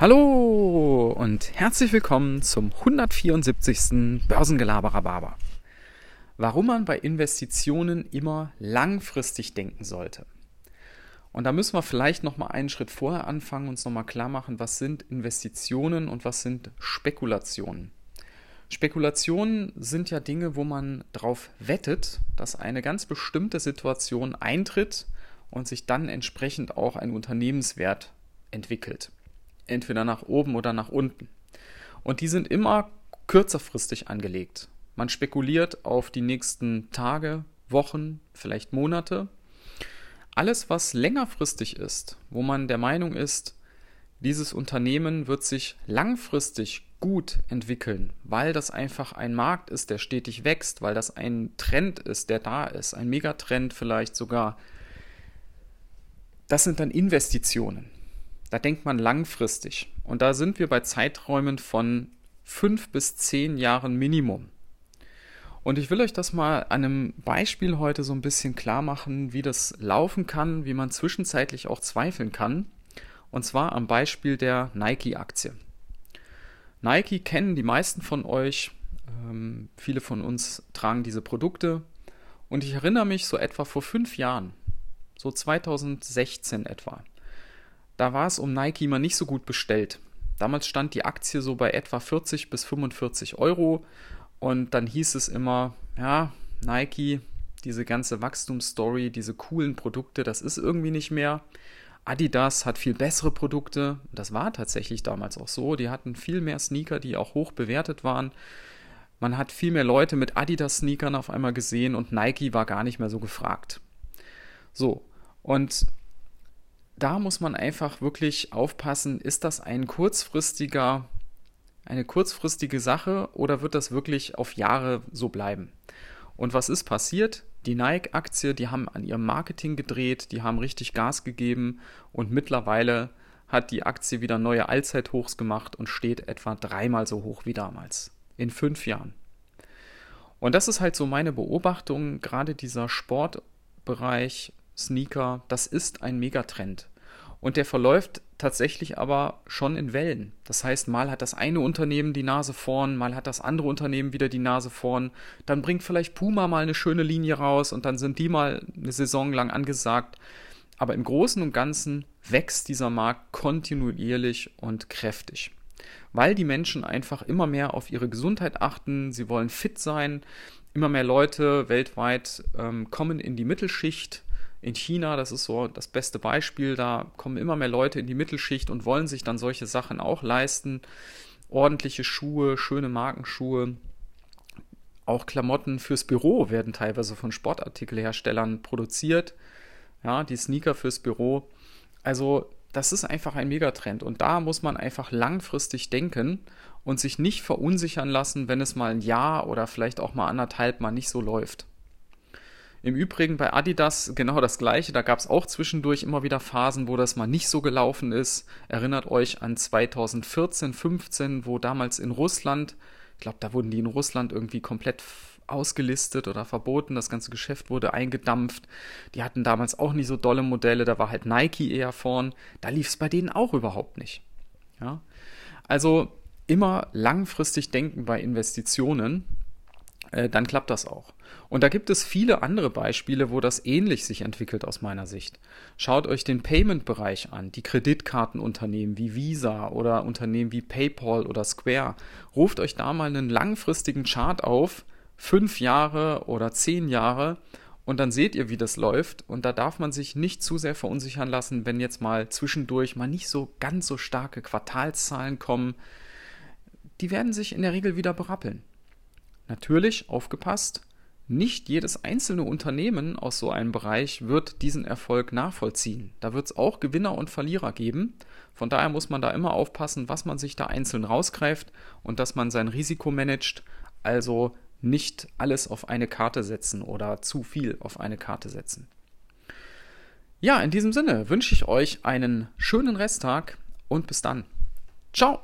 Hallo und herzlich willkommen zum 174. Börsengelaberer. Warum man bei Investitionen immer langfristig denken sollte. Und da müssen wir vielleicht noch mal einen Schritt vorher anfangen, uns noch mal klar machen, was sind Investitionen und was sind Spekulationen. Spekulationen sind ja Dinge, wo man darauf wettet, dass eine ganz bestimmte Situation eintritt und sich dann entsprechend auch ein Unternehmenswert entwickelt entweder nach oben oder nach unten. Und die sind immer kürzerfristig angelegt. Man spekuliert auf die nächsten Tage, Wochen, vielleicht Monate. Alles, was längerfristig ist, wo man der Meinung ist, dieses Unternehmen wird sich langfristig gut entwickeln, weil das einfach ein Markt ist, der stetig wächst, weil das ein Trend ist, der da ist, ein Megatrend vielleicht sogar. Das sind dann Investitionen. Da denkt man langfristig. Und da sind wir bei Zeiträumen von fünf bis zehn Jahren Minimum. Und ich will euch das mal an einem Beispiel heute so ein bisschen klar machen, wie das laufen kann, wie man zwischenzeitlich auch zweifeln kann. Und zwar am Beispiel der Nike-Aktie. Nike kennen die meisten von euch. Ähm, viele von uns tragen diese Produkte. Und ich erinnere mich so etwa vor fünf Jahren, so 2016 etwa, da war es um Nike mal nicht so gut bestellt. Damals stand die Aktie so bei etwa 40 bis 45 Euro und dann hieß es immer, ja, Nike, diese ganze Wachstumsstory, diese coolen Produkte, das ist irgendwie nicht mehr. Adidas hat viel bessere Produkte. Das war tatsächlich damals auch so. Die hatten viel mehr Sneaker, die auch hoch bewertet waren. Man hat viel mehr Leute mit Adidas-Sneakern auf einmal gesehen und Nike war gar nicht mehr so gefragt. So, und da muss man einfach wirklich aufpassen, ist das ein kurzfristiger, eine kurzfristige Sache oder wird das wirklich auf Jahre so bleiben? Und was ist passiert? Die Nike-Aktie, die haben an ihrem Marketing gedreht, die haben richtig Gas gegeben und mittlerweile hat die Aktie wieder neue Allzeithochs gemacht und steht etwa dreimal so hoch wie damals. In fünf Jahren. Und das ist halt so meine Beobachtung, gerade dieser Sportbereich, Sneaker, das ist ein Megatrend. Und der verläuft tatsächlich aber schon in Wellen. Das heißt, mal hat das eine Unternehmen die Nase vorn, mal hat das andere Unternehmen wieder die Nase vorn. Dann bringt vielleicht Puma mal eine schöne Linie raus und dann sind die mal eine Saison lang angesagt. Aber im Großen und Ganzen wächst dieser Markt kontinuierlich und kräftig. Weil die Menschen einfach immer mehr auf ihre Gesundheit achten, sie wollen fit sein. Immer mehr Leute weltweit ähm, kommen in die Mittelschicht, in China, das ist so das beste Beispiel, da kommen immer mehr Leute in die Mittelschicht und wollen sich dann solche Sachen auch leisten. Ordentliche Schuhe, schöne Markenschuhe. Auch Klamotten fürs Büro werden teilweise von Sportartikelherstellern produziert. Ja, die Sneaker fürs Büro. Also, das ist einfach ein Megatrend und da muss man einfach langfristig denken und sich nicht verunsichern lassen, wenn es mal ein Jahr oder vielleicht auch mal anderthalb Mal nicht so läuft. Im Übrigen bei Adidas genau das gleiche. Da gab es auch zwischendurch immer wieder Phasen, wo das mal nicht so gelaufen ist. Erinnert euch an 2014, 15, wo damals in Russland, ich glaube, da wurden die in Russland irgendwie komplett ausgelistet oder verboten. Das ganze Geschäft wurde eingedampft. Die hatten damals auch nicht so dolle Modelle. Da war halt Nike eher vorn. Da lief es bei denen auch überhaupt nicht. Ja? Also immer langfristig denken bei Investitionen äh, dann klappt das auch. Und da gibt es viele andere Beispiele, wo das ähnlich sich entwickelt aus meiner Sicht. Schaut euch den Payment-Bereich an, die Kreditkartenunternehmen wie Visa oder Unternehmen wie PayPal oder Square. Ruft euch da mal einen langfristigen Chart auf, fünf Jahre oder zehn Jahre, und dann seht ihr, wie das läuft. Und da darf man sich nicht zu sehr verunsichern lassen, wenn jetzt mal zwischendurch mal nicht so ganz so starke Quartalszahlen kommen. Die werden sich in der Regel wieder berappeln. Natürlich, aufgepasst, nicht jedes einzelne Unternehmen aus so einem Bereich wird diesen Erfolg nachvollziehen. Da wird es auch Gewinner und Verlierer geben. Von daher muss man da immer aufpassen, was man sich da einzeln rausgreift und dass man sein Risiko managt. Also nicht alles auf eine Karte setzen oder zu viel auf eine Karte setzen. Ja, in diesem Sinne wünsche ich euch einen schönen Resttag und bis dann. Ciao!